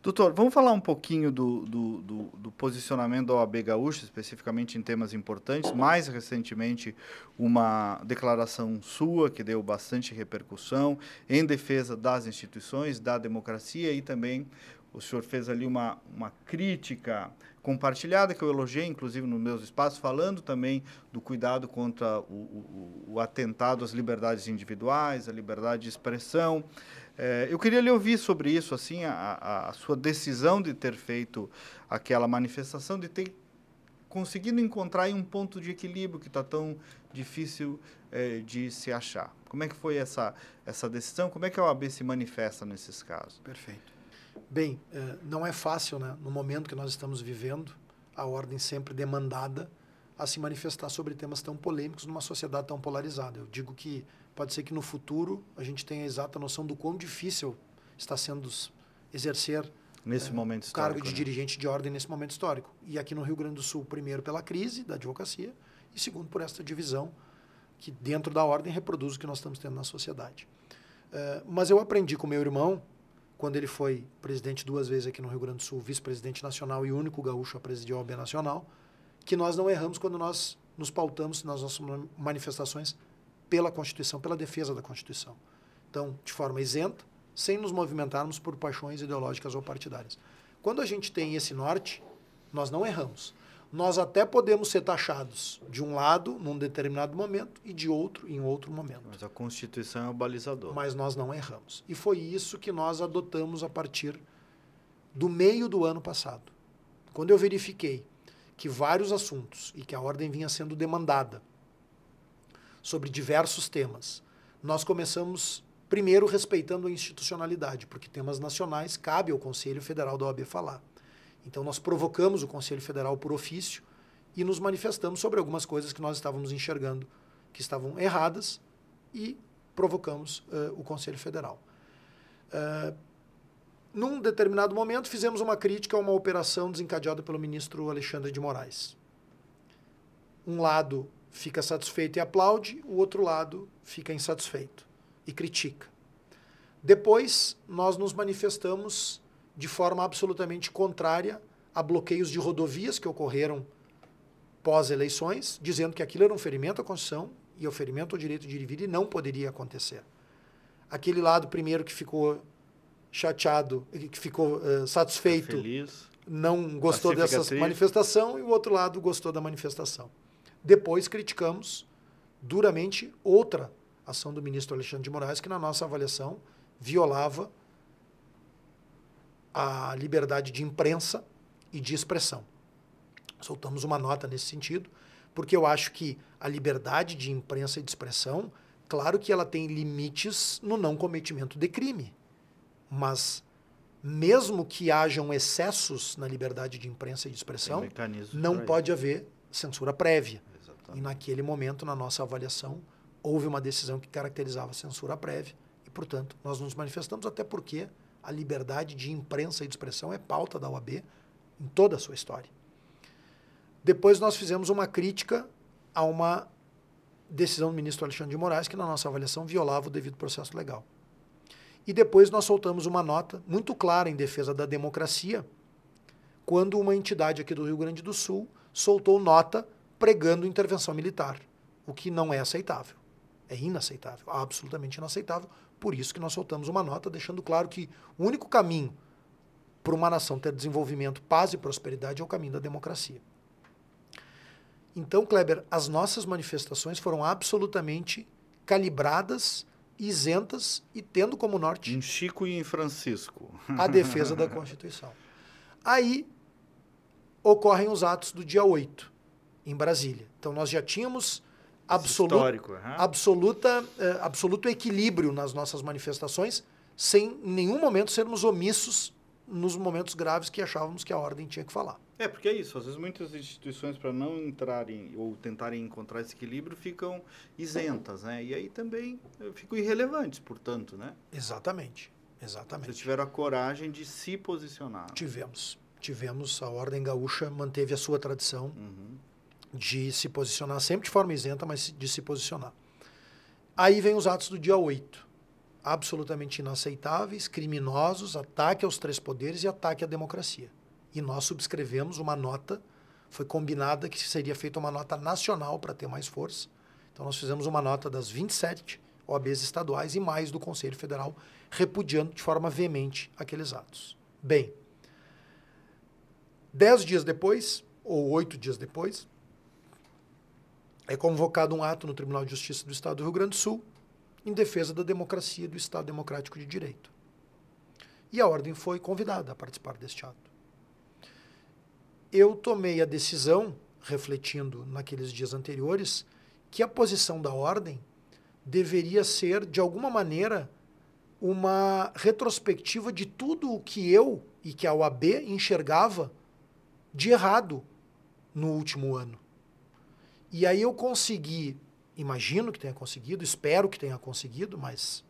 Doutor, vamos falar um pouquinho do, do, do, do, posicionamento da OAB Gaúcha, especificamente em temas importantes. Mais recentemente, uma declaração sua que deu bastante repercussão em defesa das instituições, da democracia e também o senhor fez ali uma, uma crítica compartilhada, que eu elogiei, inclusive, nos meus espaços, falando também do cuidado contra o, o, o atentado às liberdades individuais, a liberdade de expressão. É, eu queria lhe ouvir sobre isso, assim, a, a, sua decisão de ter feito aquela manifestação, de ter conseguido encontrar um ponto de equilíbrio que está tão difícil é, de se achar. Como é que foi essa, essa decisão? Como é que a OAB se manifesta nesses casos? Perfeito. Bem, é, não é fácil, né? No momento que nós estamos vivendo, a ordem sempre demandada a se manifestar sobre temas tão polêmicos numa sociedade tão polarizada. Eu digo que pode ser que no futuro a gente tenha a exata noção do quão difícil está sendo exercer nesse é, momento o cargo de né? dirigente de ordem nesse momento histórico. E aqui no Rio Grande do Sul, primeiro pela crise da advocacia e segundo por esta divisão que dentro da ordem reproduz o que nós estamos tendo na sociedade. É, mas eu aprendi com meu irmão quando ele foi presidente duas vezes aqui no Rio Grande do Sul, vice-presidente nacional e único gaúcho a presidir a OAB Nacional, que nós não erramos quando nós nos pautamos nas nossas manifestações pela Constituição, pela defesa da Constituição. Então, de forma isenta, sem nos movimentarmos por paixões ideológicas ou partidárias. Quando a gente tem esse norte, nós não erramos nós até podemos ser taxados de um lado num determinado momento e de outro em outro momento. Mas a Constituição é o balizador. Mas nós não erramos. E foi isso que nós adotamos a partir do meio do ano passado. Quando eu verifiquei que vários assuntos e que a ordem vinha sendo demandada sobre diversos temas, nós começamos primeiro respeitando a institucionalidade, porque temas nacionais cabe ao Conselho Federal da OAB falar. Então, nós provocamos o Conselho Federal por ofício e nos manifestamos sobre algumas coisas que nós estávamos enxergando que estavam erradas e provocamos uh, o Conselho Federal. Uh, num determinado momento, fizemos uma crítica a uma operação desencadeada pelo ministro Alexandre de Moraes. Um lado fica satisfeito e aplaude, o outro lado fica insatisfeito e critica. Depois, nós nos manifestamos de forma absolutamente contrária a bloqueios de rodovias que ocorreram pós-eleições, dizendo que aquilo era um ferimento à Constituição e o ferimento ao direito de ir e vir e não poderia acontecer. Aquele lado primeiro que ficou chateado, que ficou uh, satisfeito, Feliz. não gostou dessa manifestação e o outro lado gostou da manifestação. Depois criticamos duramente outra ação do ministro Alexandre de Moraes que na nossa avaliação violava a liberdade de imprensa e de expressão. Soltamos uma nota nesse sentido, porque eu acho que a liberdade de imprensa e de expressão, claro que ela tem limites no não cometimento de crime, mas mesmo que hajam excessos na liberdade de imprensa e de expressão, não pode haver censura prévia. Exatamente. E naquele momento, na nossa avaliação, houve uma decisão que caracterizava a censura prévia e, portanto, nós nos manifestamos até porque a liberdade de imprensa e de expressão é pauta da OAB em toda a sua história. Depois nós fizemos uma crítica a uma decisão do ministro Alexandre de Moraes que, na nossa avaliação, violava o devido processo legal. E depois nós soltamos uma nota muito clara em defesa da democracia, quando uma entidade aqui do Rio Grande do Sul soltou nota pregando intervenção militar. o que não é aceitável. É inaceitável, absolutamente inaceitável. Por isso que nós soltamos uma nota deixando claro que o único caminho para uma nação ter desenvolvimento, paz e prosperidade é o caminho da democracia. Então, Kleber, as nossas manifestações foram absolutamente calibradas, isentas e tendo como norte. Em Chico e em Francisco. A defesa da Constituição. Aí ocorrem os atos do dia 8, em Brasília. Então, nós já tínhamos absoluto, absoluta, uh, absoluto equilíbrio nas nossas manifestações, sem em nenhum momento sermos omissos nos momentos graves que achávamos que a ordem tinha que falar. É, porque é isso. Às vezes muitas instituições, para não entrarem ou tentarem encontrar esse equilíbrio, ficam isentas, né? E aí também eh, ficam irrelevantes, portanto, né? Exatamente. Exatamente. Vocês tiveram a coragem de se posicionar. Tivemos. Tivemos. A Ordem Gaúcha manteve a sua tradição uhum. De se posicionar, sempre de forma isenta, mas de se posicionar. Aí vem os atos do dia 8 absolutamente inaceitáveis, criminosos, ataque aos três poderes e ataque à democracia. E nós subscrevemos uma nota, foi combinada que seria feita uma nota nacional para ter mais força. Então nós fizemos uma nota das 27 OABs estaduais e mais do Conselho Federal, repudiando de forma veemente aqueles atos. Bem, dez dias depois, ou oito dias depois, é convocado um ato no Tribunal de Justiça do Estado do Rio Grande do Sul, em defesa da democracia e do Estado Democrático de Direito. E a ordem foi convidada a participar deste ato. Eu tomei a decisão, refletindo naqueles dias anteriores, que a posição da ordem deveria ser, de alguma maneira, uma retrospectiva de tudo o que eu e que a OAB enxergava de errado no último ano. E aí eu consegui Imagino que tenha conseguido, espero que tenha conseguido, mas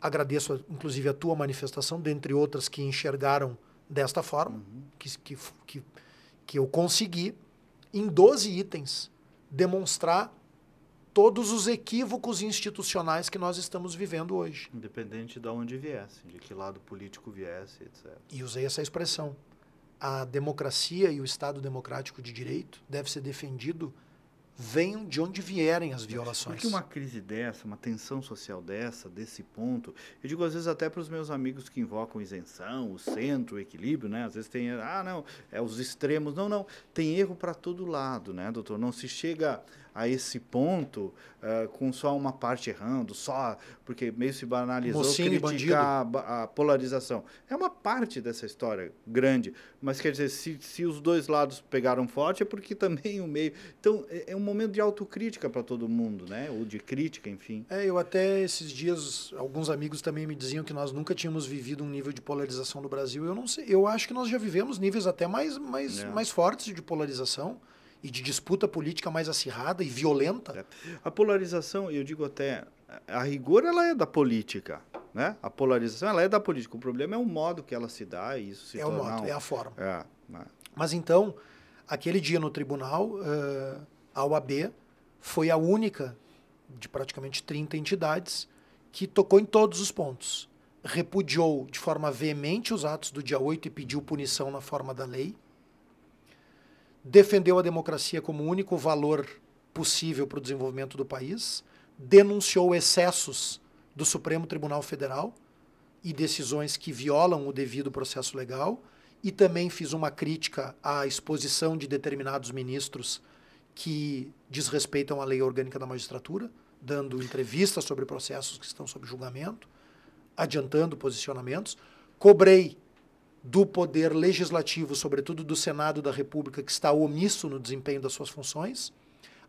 agradeço inclusive a tua manifestação, dentre outras que enxergaram desta forma, uhum. que, que, que, que eu consegui, em 12 itens, demonstrar todos os equívocos institucionais que nós estamos vivendo hoje. Independente de onde viesse, de que lado político viesse, etc. E usei essa expressão. A democracia e o Estado democrático de direito deve ser defendido venham de onde vierem as violações. Porque uma crise dessa, uma tensão social dessa, desse ponto, eu digo às vezes até para os meus amigos que invocam isenção, o centro, o equilíbrio, né? Às vezes tem, ah, não, é os extremos. Não, não, tem erro para todo lado, né, doutor? Não se chega a esse ponto uh, com só uma parte errando, só porque meio se banalizou Mocinho criticar a, a, polarização. É uma parte dessa história grande, mas quer dizer, se, se os dois lados pegaram forte é porque também o meio... Então, é, é um momento de autocrítica para todo mundo, né? Ou de crítica, enfim. É, eu até esses dias, alguns amigos também me diziam que nós nunca tínhamos vivido um nível de polarização no Brasil. Eu não sei, eu acho que nós já vivemos níveis até mais, mais, é. mais fortes de polarização e de disputa política mais acirrada e violenta. É. A polarização, eu digo até, a rigor ela é da política, né? A polarização ela é da política. O problema é o modo que ela se dá e isso se é o modo, é a forma. É, né? Mas então, aquele dia no tribunal, uh, a OAB foi a única de praticamente 30 entidades que tocou em todos os pontos. Repudiou de forma veemente os atos do dia 8 e pediu punição na forma da lei defendeu a democracia como o único valor possível para o desenvolvimento do país, denunciou excessos do Supremo Tribunal Federal e decisões que violam o devido processo legal, e também fiz uma crítica à exposição de determinados ministros que desrespeitam a lei orgânica da magistratura, dando entrevistas sobre processos que estão sob julgamento, adiantando posicionamentos. Cobrei do poder legislativo, sobretudo do Senado da República, que está omisso no desempenho das suas funções.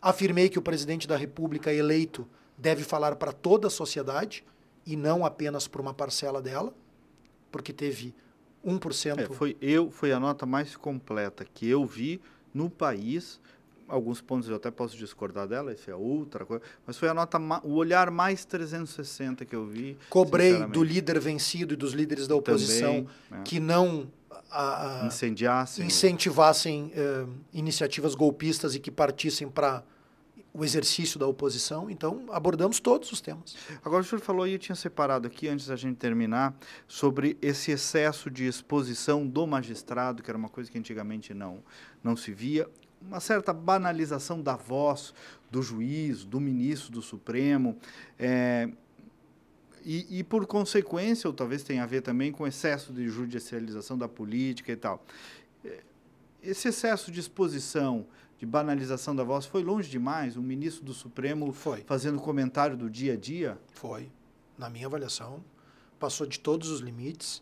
Afirmei que o presidente da República eleito deve falar para toda a sociedade e não apenas para uma parcela dela, porque teve 1%. É, foi eu, foi a nota mais completa que eu vi no país alguns pontos eu até posso discordar dela, isso é outra coisa, mas foi a nota, o olhar mais 360 que eu vi. Cobrei do líder vencido e dos líderes da oposição Também, que não a, a, incendiassem, incentivassem uh, iniciativas golpistas e que partissem para o exercício da oposição. Então, abordamos todos os temas. Agora, o senhor falou, e eu tinha separado aqui, antes da gente terminar, sobre esse excesso de exposição do magistrado, que era uma coisa que antigamente não, não se via uma certa banalização da voz do juiz, do ministro do Supremo. É, e, e, por consequência, ou talvez tenha a ver também com excesso de judicialização da política e tal. É, esse excesso de exposição, de banalização da voz, foi longe demais? O ministro do Supremo foi. fazendo comentário do dia a dia? Foi. Na minha avaliação, passou de todos os limites.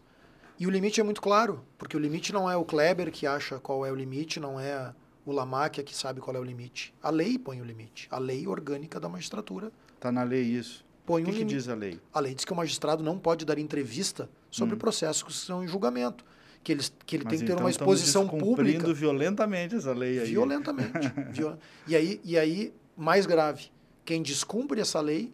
E o limite é muito claro, porque o limite não é o Kleber que acha qual é o limite, não é o Lamáquia que sabe qual é o limite. A lei põe o limite. A lei orgânica da magistratura. Está na lei isso. Põe o que, um que diz a lei? A lei diz que o magistrado não pode dar entrevista sobre hum. processos que estão em julgamento. Que, eles, que ele Mas tem que ter então uma exposição pública. violentamente essa lei aí. Violentamente. viol... e, aí, e aí, mais grave, quem descumpre essa lei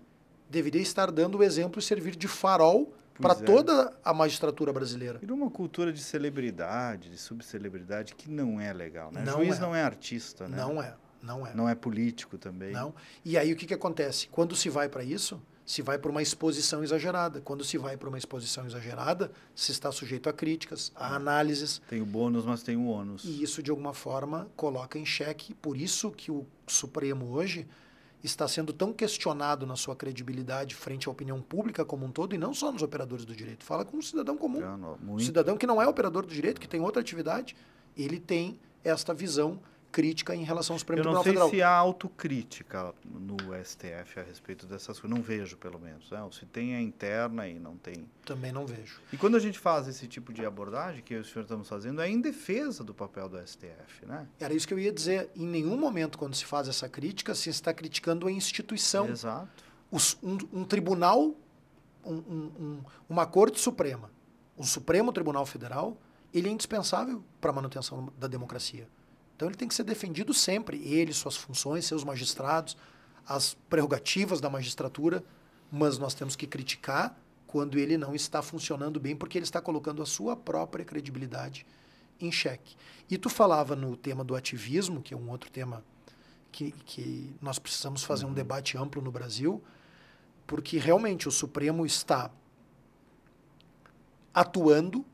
deveria estar dando o exemplo e servir de farol para é. toda a magistratura brasileira. Virou uma cultura de celebridade, de subcelebridade, que não é legal. Né? Não Juiz é. não é artista, né? Não é, não é. Não é político também. Não. E aí o que, que acontece? Quando se vai para isso, se vai para uma exposição exagerada. Quando se vai para uma exposição exagerada, se está sujeito a críticas, a análises. Tem o bônus, mas tem o ônus. E isso, de alguma forma, coloca em xeque. Por isso que o Supremo hoje está sendo tão questionado na sua credibilidade frente à opinião pública como um todo, e não só nos operadores do direito. Fala com um cidadão comum. Um cidadão que não é operador do direito, que tem outra atividade, ele tem esta visão crítica em relação ao Supremo Tribunal Federal. Eu não sei se há autocrítica no STF a respeito dessas coisas. Não vejo, pelo menos. Né? Se tem a interna e não tem... Também não vejo. E quando a gente faz esse tipo de abordagem, que eu e o senhor estamos fazendo, é em defesa do papel do STF, né? Era isso que eu ia dizer. Em nenhum momento, quando se faz essa crítica, se está criticando a instituição. Exato. Os, um, um, tribunal, um, um, uma Corte Suprema, o Supremo Tribunal Federal, ele é indispensável para a manutenção da democracia. Então ele tem que ser defendido sempre, ele, suas funções, seus magistrados, as prerrogativas da magistratura, mas nós temos que criticar quando ele não está funcionando bem, porque ele está colocando a sua própria credibilidade em xeque. E tu falava no tema do ativismo, que é um outro tema que, que nós precisamos fazer um uhum. debate amplo no Brasil, porque realmente o Supremo está atuando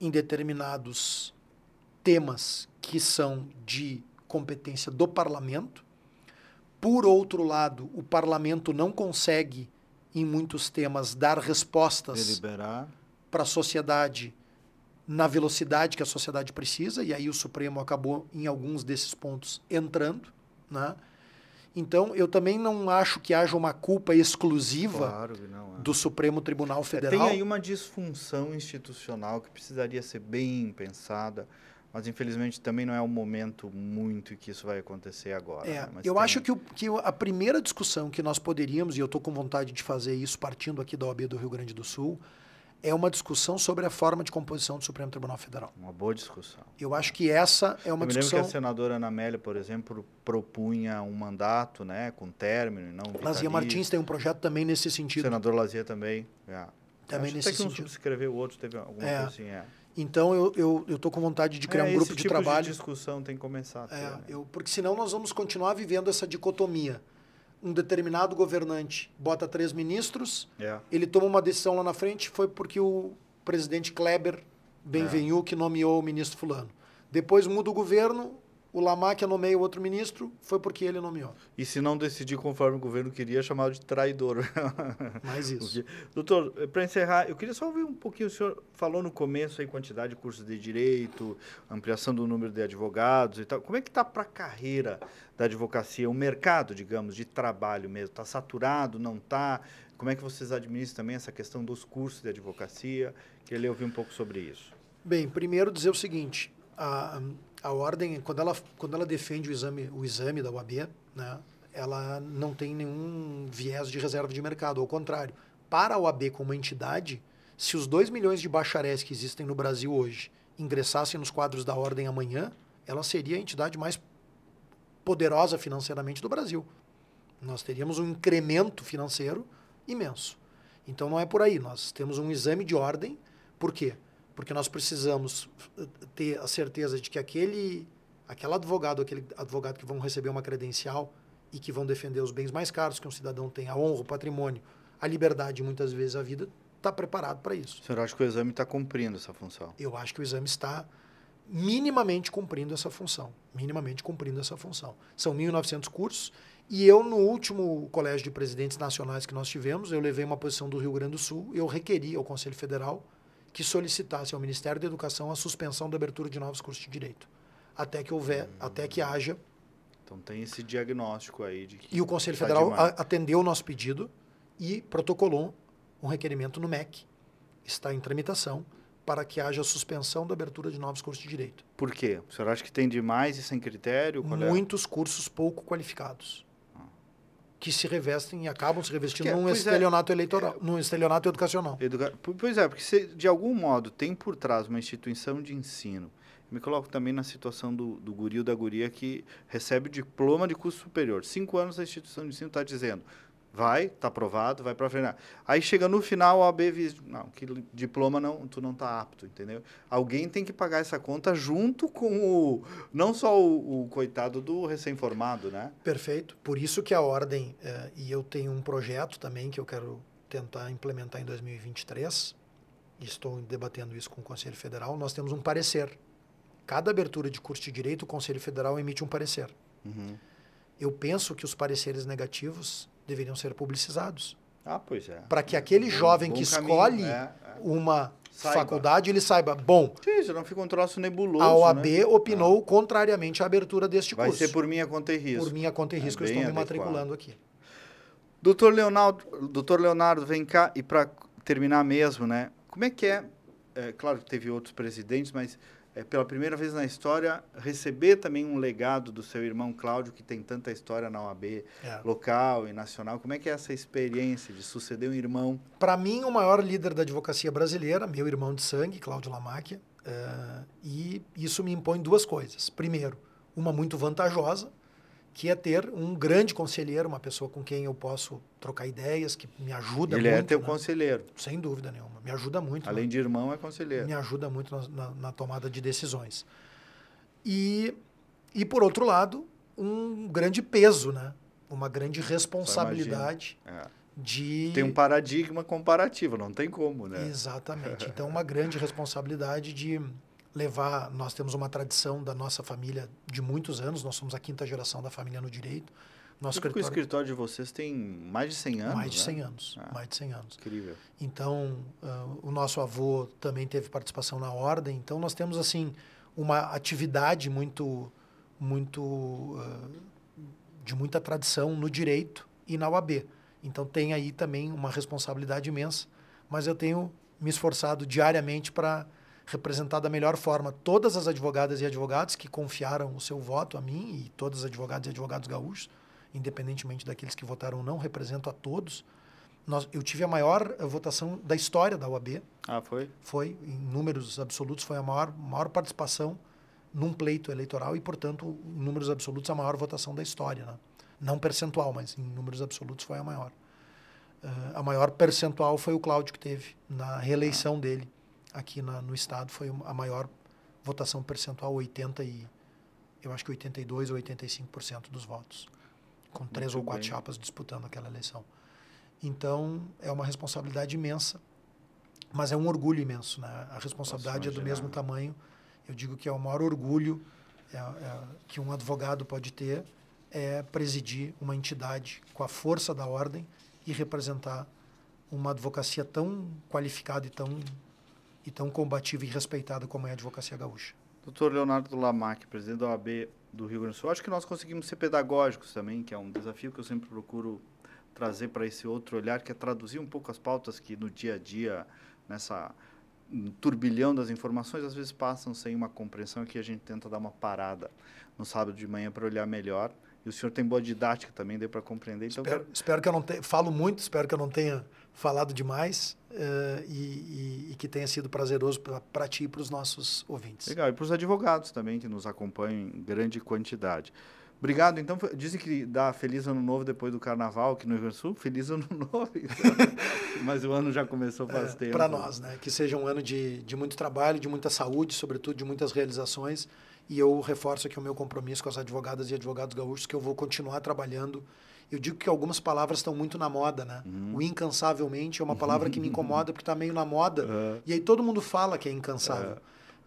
em determinados temas que são de competência do parlamento. Por outro lado, o parlamento não consegue, em muitos temas, dar respostas para a sociedade na velocidade que a sociedade precisa, e aí o Supremo acabou, em alguns desses pontos, entrando. Né? Então, eu também não acho que haja uma culpa exclusiva claro não, é. do Supremo Tribunal Federal. É, tem aí uma disfunção institucional que precisaria ser bem pensada mas infelizmente também não é o momento muito que isso vai acontecer agora. É, né? eu tem... acho que, o, que a primeira discussão que nós poderíamos, e eu estou com vontade de fazer isso partindo aqui da OAB do Rio Grande do Sul, é uma discussão sobre a forma de composição do Supremo Tribunal Federal. Uma boa discussão. Eu acho que essa é uma eu discussão... Eu lembro que a senadora Ana Amélia, por exemplo, propunha um mandato né, com término e não vitalício. Lazia Martins tem um projeto também nesse sentido. O senador Lazia também. É. Também acho nesse até que sentido. um subscreveu, o outro teve alguma é. coisa assim. É. Então eu eu eu tô com vontade de criar é, um grupo de tipo trabalho. De discussão tem que começar. É, né? eu porque senão nós vamos continuar vivendo essa dicotomia. Um determinado governante bota três ministros, é. ele toma uma decisão lá na frente, foi porque o presidente Kleber Benvenu é. que nomeou o ministro fulano. Depois muda o governo, o Lamáquia nomeia outro ministro, foi porque ele nomeou. E se não decidir conforme o governo queria, é chamado de traidor. Mais isso. Doutor, eh, para encerrar, eu queria só ouvir um pouquinho, o senhor falou no começo aí quantidade de cursos de direito, ampliação do número de advogados e tal. Como é que está para a carreira da advocacia, o mercado, digamos, de trabalho mesmo? Está saturado, não está? Como é que vocês administram também essa questão dos cursos de advocacia? Queria ouvir um pouco sobre isso. Bem, primeiro dizer o seguinte, a a ordem, quando ela, quando ela defende o exame, o exame da UAB, né, ela não tem nenhum viés de reserva de mercado. Ao contrário, para a OAB como entidade, se os 2 milhões de bacharéis que existem no Brasil hoje ingressassem nos quadros da ordem amanhã, ela seria a entidade mais poderosa financeiramente do Brasil. Nós teríamos um incremento financeiro imenso. Então não é por aí. Nós temos um exame de ordem. Por quê? Nós precisamos eh, ter a certeza de que aquele, aquele advogado, aquele advogado que vão receber uma credencial e que vão defender os bens mais caros que um cidadão tem, a honra, o patrimônio, a liberdade muitas vezes a vida, está preparado para isso. O senhor acha que o exame está cumprindo essa função? Eu acho que o exame está minimamente cumprindo essa função. Minimamente cumprindo essa função. São 1.900 cursos E eu, no último colégio de presidentes nacionais que nós tivemos, eu levei uma posição do Rio Grande do Sul, eu requeri ao Conselho Federal que solicitasse ao Ministério da Educação a suspensão da abertura de novos cursos de direito, até que houver, hum. até que haja. Então tem esse diagnóstico aí de que E o Conselho tá Federal demais. atendeu o nosso pedido e protocolou um requerimento no MEC, está em tramitação para que haja suspensão da abertura de novos cursos de direito. Por quê? O senhor acha que tem demais e sem critério? Qual é? Muitos é? cursos pouco qualificados que se revestem e acabam se revestindo é, num é. estelionato é, eleitoral, é, num estelionato educacional. Educa... Pois é, porque se de algum modo tem por trás uma instituição de ensino, me coloco também na situação do, do guri ou da guria que recebe diploma de curso superior. Cinco anos a instituição de ensino está dizendo, vai, está aprovado, vai para frente. Aí chega no final, a OAB diz, não, que diploma não, tu não está apto, entendeu? Alguém tem que pagar essa conta junto com o, não só o, o coitado do recém-formado, né? Perfeito. Por isso que a ordem, é, e eu tenho um projeto também que eu quero tentar implementar em 2023, e estou debatendo isso com o Conselho Federal, nós temos um parecer. Cada abertura de curso de direito, o Conselho Federal emite um parecer. Uhum. Eu penso que os pareceres negativos deveriam ser publicizados. Ah, pois é. Para que aquele jovem que escolhe é, é. uma saiba. faculdade, ele saiba, bom... Já não fica um troço nebuloso, A OAB né? opinou ah. contrariamente à abertura deste Vai curso. Vai ser por minha conta e risco. Por minha conta e é risco, eu estou me matriculando aqui. Doutor Leonardo, doutor Leonardo, vem cá, e para terminar mesmo, né? Como é que é, é claro que teve outros presidentes, mas é, pela primeira vez na história, receber também um legado do seu irmão Cláudio, que tem tanta história na OAB é. local e nacional. Como é que é essa experiência de suceder um irmão? Para mim, o maior líder da advocacia brasileira, meu irmão de sangue, Cláudio Lamáquia, é, e isso me impõe duas coisas. Primeiro, uma muito vantajosa, que é ter um grande conselheiro, uma pessoa com quem eu posso trocar ideias, que me ajuda Ele é muito. Ele é teu né? conselheiro. Sem dúvida nenhuma. Me ajuda muito. Além né? de irmão, é conselheiro. Me ajuda muito na, na, na, tomada de decisões. E, e, por outro lado, um grande peso, né? uma grande responsabilidade é. de... Tem um paradigma comparativo, não tem como, né? Exatamente. Então, uma grande responsabilidade de levar. Nós temos uma tradição da nossa família de muitos anos, nós somos a quinta geração da família no direito. Nosso escritório, o escritório de vocês tem mais de 100 anos? Mais de 100 né? anos. Ah, mais de 100 anos. Incrível. Então, uh, o nosso avô também teve participação na ordem. Então, nós temos, assim, uma atividade muito, muito uh, de muita tradição no direito e na UAB. Então, tem aí também uma responsabilidade imensa. Mas eu tenho me esforçado diariamente para representar da melhor forma todas as advogadas e advogados que confiaram o seu voto a mim e todas as advogadas e advogados gaúchos, independentemente daqueles que votaram ou não, represento a todos. Nós, eu tive a maior eh, votação da história da UAB. Ah, foi? Foi, em números absolutos, foi a maior, maior participação num pleito eleitoral e, portanto, em números absolutos, a maior votação da história. Né? Não percentual, mas em números absolutos foi a maior. Uh, a maior percentual foi o Cláudio que teve na reeleição ah. dele aqui na, no estado foi a maior votação percentual, 80 e eu acho que 82 ou 85% dos votos, com três ou quatro bem. chapas disputando aquela eleição. Então é uma responsabilidade imensa, mas é um orgulho imenso, né? A responsabilidade é do mesmo tamanho. Eu digo que é o maior orgulho é, é, que um advogado pode ter é presidir uma entidade com a força da ordem e representar uma advocacia tão qualificada e tão e tão combativa e respeitada como é a advocacia gaúcha. Doutor Leonardo Lamac, presidente da OAB do Rio Grande do Sul, acho que nós conseguimos ser pedagógicos também, que é um desafio que eu sempre procuro trazer para esse outro olhar, que é traduzir um pouco as pautas que no dia a dia, nessa turbilhão das informações, às vezes passam sem uma compreensão, que a gente tenta dar uma parada no sábado de manhã para olhar melhor. E o senhor tem boa didática também, deu para compreender. Então espero, quero... espero que eu não tenha... Falo muito, espero que eu não tenha falado demais uh, e, e, e, que tenha sido prazeroso para ti e para os nossos ouvintes. Legal, e para os advogados também que nos acompanham em grande quantidade. Obrigado. Então, dizem que dá feliz ano novo depois do carnaval aqui no Rio Grande do Sul. Feliz ano novo. Então. Mas o ano já começou faz é, tempo. Para nós, né? Que seja um ano de, de muito trabalho, de muita saúde, sobretudo de muitas realizações. E eu reforço aqui o meu compromisso com as advogadas e advogados gaúchos, que eu vou continuar trabalhando eu digo que algumas palavras estão muito na moda, né? Uhum. O incansavelmente é uma palavra que me incomoda porque está meio na moda. Uhum. E aí todo mundo fala que é incansável.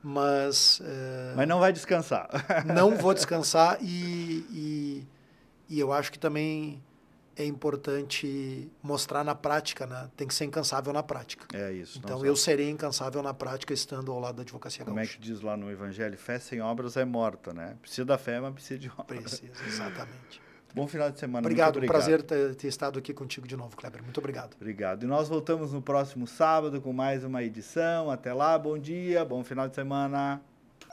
Mas. É... Mas não vai descansar. não vou descansar e, e, E eu acho que também é importante mostrar na prática, né? Tem que ser incansável na prática. É isso. Então eu serei incansável na prática estando ao lado da advocacia Como gaúcha. é que diz lá no Evangelho? Fé sem obras é morta, né? Precisa da fé, mas precisa de obras. Precisa, exatamente. Bom final de semana. Obrigado, um prazer ter, ter estado aqui contigo de novo, Kleber. Muito obrigado. Obrigado. E nós voltamos no próximo sábado com mais uma edição. Até lá, bom dia, bom final de semana.